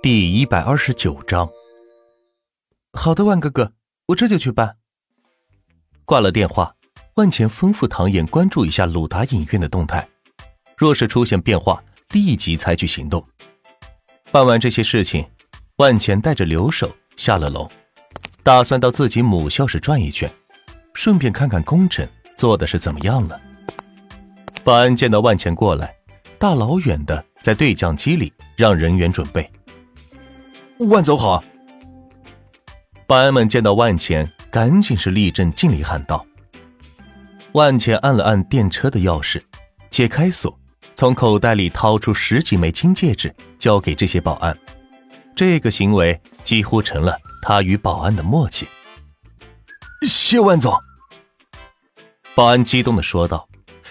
第一百二十九章。好的，万哥哥，我这就去办。挂了电话，万钱吩咐唐岩关注一下鲁达影院的动态，若是出现变化，立即采取行动。办完这些事情，万钱带着留守下了楼，打算到自己母校时转一圈，顺便看看工程做的是怎么样了。保安见到万钱过来，大老远的在对讲机里让人员准备。万总好！保安们见到万钱，赶紧是立正敬礼喊道。万钱按了按电车的钥匙，解开锁，从口袋里掏出十几枚金戒指，交给这些保安。这个行为几乎成了他与保安的默契。谢万总！保安激动的说道：“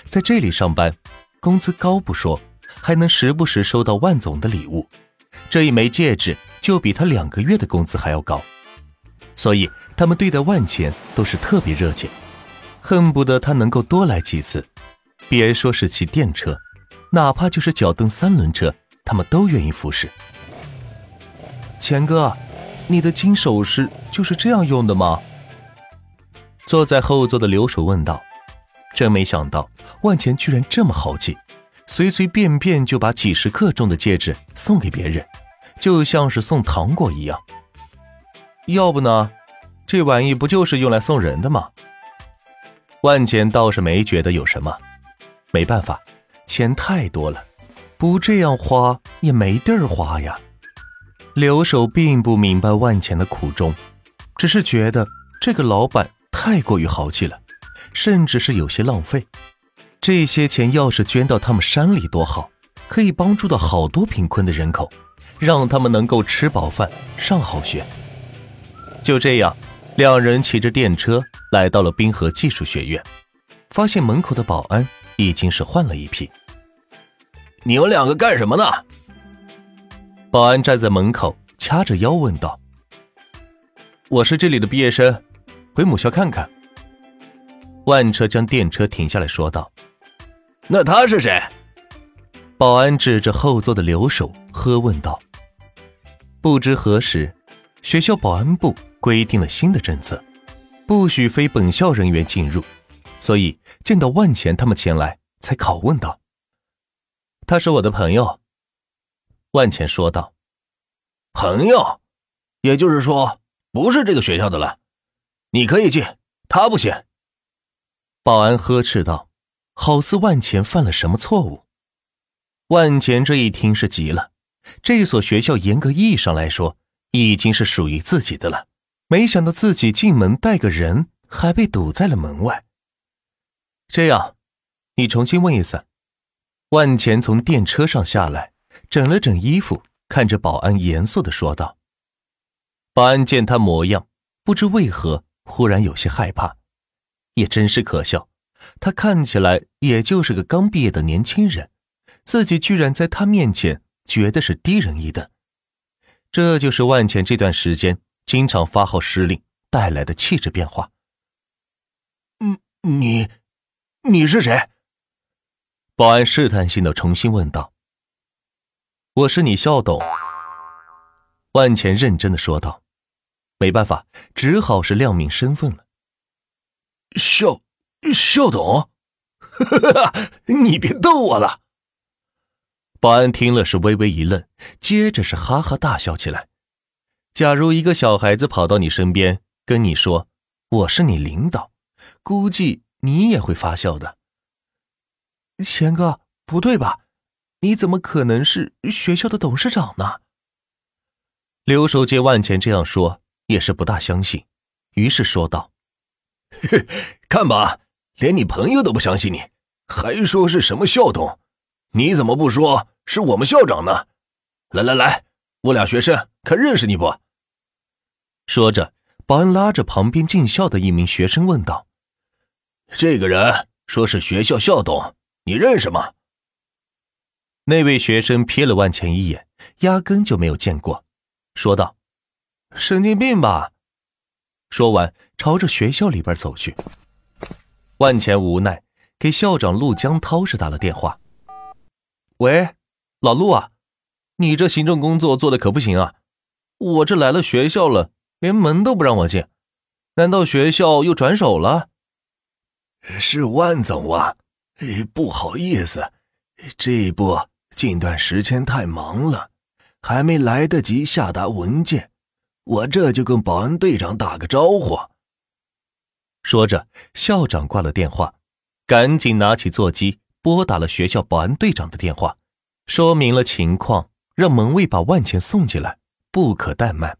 在这里上班，工资高不说，还能时不时收到万总的礼物。这一枚戒指。”就比他两个月的工资还要高，所以他们对待万钱都是特别热情，恨不得他能够多来几次。别说是骑电车，哪怕就是脚蹬三轮车，他们都愿意服侍。钱哥，你的金首饰就是这样用的吗？坐在后座的留守问道。真没想到万钱居然这么豪气，随随便便就把几十克重的戒指送给别人。就像是送糖果一样，要不呢？这玩意不就是用来送人的吗？万钱倒是没觉得有什么，没办法，钱太多了，不这样花也没地儿花呀。留守并不明白万钱的苦衷，只是觉得这个老板太过于豪气了，甚至是有些浪费。这些钱要是捐到他们山里多好，可以帮助到好多贫困的人口。让他们能够吃饱饭、上好学。就这样，两人骑着电车来到了滨河技术学院，发现门口的保安已经是换了一批。你们两个干什么呢？保安站在门口，掐着腰问道：“我是这里的毕业生，回母校看看。”万车将电车停下来说道：“那他是谁？”保安指着后座的留守，喝问道。不知何时，学校保安部规定了新的政策，不许非本校人员进入。所以见到万钱他们前来，才拷问道：“他是我的朋友。”万钱说道：“朋友，也就是说不是这个学校的了。你可以进，他不行。”保安呵斥道，好似万钱犯了什么错误。万钱这一听是急了。这所学校严格意义上来说，已经是属于自己的了。没想到自己进门带个人，还被堵在了门外。这样，你重新问一次。万钱从电车上下来，整了整衣服，看着保安，严肃的说道。保安见他模样，不知为何忽然有些害怕。也真是可笑，他看起来也就是个刚毕业的年轻人，自己居然在他面前。觉得是低人一等，这就是万钱这段时间经常发号施令带来的气质变化。嗯，你，你是谁？保安试探性的重新问道。我是你校董。万钱认真的说道。没办法，只好是亮明身份了。校，校董，你别逗我了。保安听了是微微一愣，接着是哈哈大笑起来。假如一个小孩子跑到你身边跟你说：“我是你领导”，估计你也会发笑的。钱哥，不对吧？你怎么可能是学校的董事长呢？刘守见万钱这样说，也是不大相信，于是说道：“看吧，连你朋友都不相信你，还说是什么校董。”你怎么不说是我们校长呢？来来来，我俩学生看认识你不？说着，保安拉着旁边进校的一名学生问道：“这个人说是学校校董，你认识吗？”那位学生瞥了万钱一眼，压根就没有见过，说道：“神经病吧！”说完，朝着学校里边走去。万钱无奈，给校长陆江涛是打了电话。喂，老陆啊，你这行政工作做的可不行啊！我这来了学校了，连门都不让我进，难道学校又转手了？是万总啊，不好意思，这不近段时间太忙了，还没来得及下达文件，我这就跟保安队长打个招呼。说着，校长挂了电话，赶紧拿起座机拨打了学校保安队长的电话，说明了情况。让门卫把万钱送进来，不可怠慢。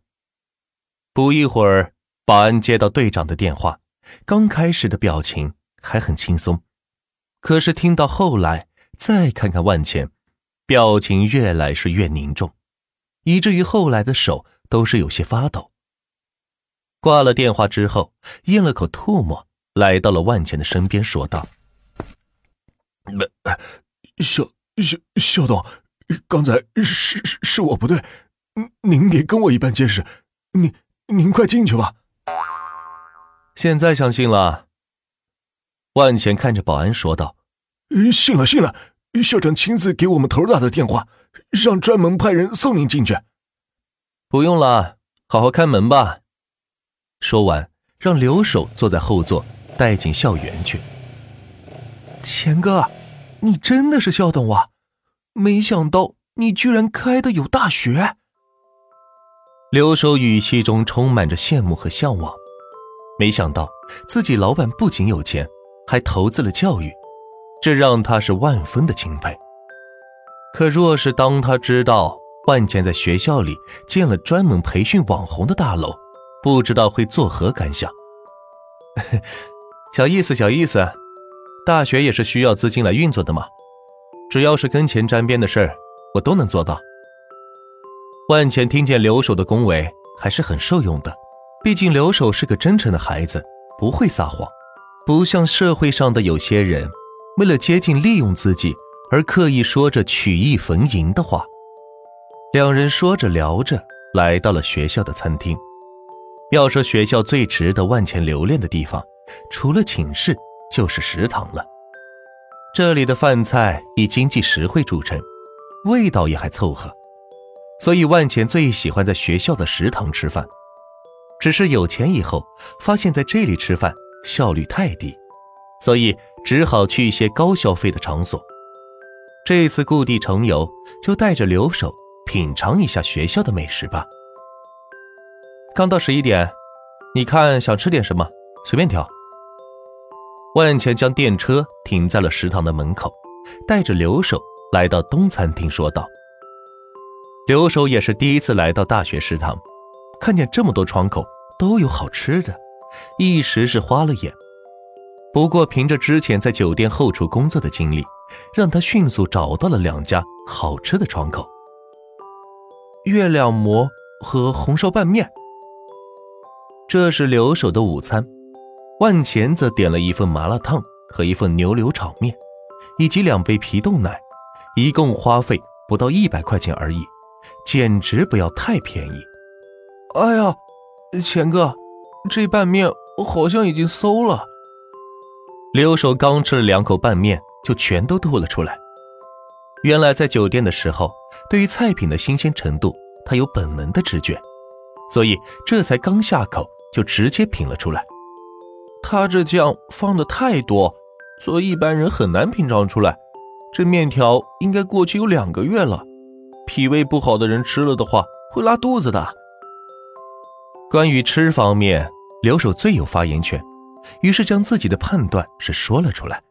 不一会儿，保安接到队长的电话，刚开始的表情还很轻松，可是听到后来，再看看万钱，表情越来是越凝重，以至于后来的手都是有些发抖。挂了电话之后，咽了口唾沫，来到了万钱的身边，说道：“校校校董。”刚才是是是我不对，您别跟我一般见识，您您快进去吧。现在相信了。万钱看着保安说道：“信了信了，校长亲自给我们头打的电话，让专门派人送您进去。不用了，好好看门吧。”说完，让留守坐在后座，带进校园去。钱哥，你真的是校董啊！没想到你居然开的有大学。刘守语气中充满着羡慕和向往。没想到自己老板不仅有钱，还投资了教育，这让他是万分的钦佩。可若是当他知道万茜在学校里建了专门培训网红的大楼，不知道会作何感想。小意思，小意思，大学也是需要资金来运作的嘛。只要是跟钱沾边的事儿，我都能做到。万钱听见留守的恭维，还是很受用的。毕竟留守是个真诚的孩子，不会撒谎，不像社会上的有些人，为了接近利用自己而刻意说着曲意逢迎的话。两人说着聊着，来到了学校的餐厅。要说学校最值得万钱留恋的地方，除了寝室，就是食堂了。这里的饭菜以经济实惠著称，味道也还凑合，所以万钱最喜欢在学校的食堂吃饭。只是有钱以后，发现在这里吃饭效率太低，所以只好去一些高消费的场所。这次故地重游，就带着留守品尝一下学校的美食吧。刚到十一点，你看想吃点什么，随便挑。万钱将电车停在了食堂的门口，带着留守来到东餐厅，说道：“留守也是第一次来到大学食堂，看见这么多窗口都有好吃的，一时是花了眼。不过凭着之前在酒店后厨工作的经历，让他迅速找到了两家好吃的窗口。月亮馍和红烧拌面，这是留守的午餐。”万钱则点了一份麻辣烫和一份牛柳炒面，以及两杯皮冻奶，一共花费不到一百块钱而已，简直不要太便宜。哎呀，钱哥，这拌面好像已经馊了。留守刚吃了两口拌面，就全都吐了出来。原来在酒店的时候，对于菜品的新鲜程度，他有本能的直觉，所以这才刚下口就直接品了出来。他这酱放的太多，所以一般人很难品尝出来。这面条应该过期有两个月了，脾胃不好的人吃了的话会拉肚子的。关于吃方面，刘守最有发言权，于是将自己的判断是说了出来。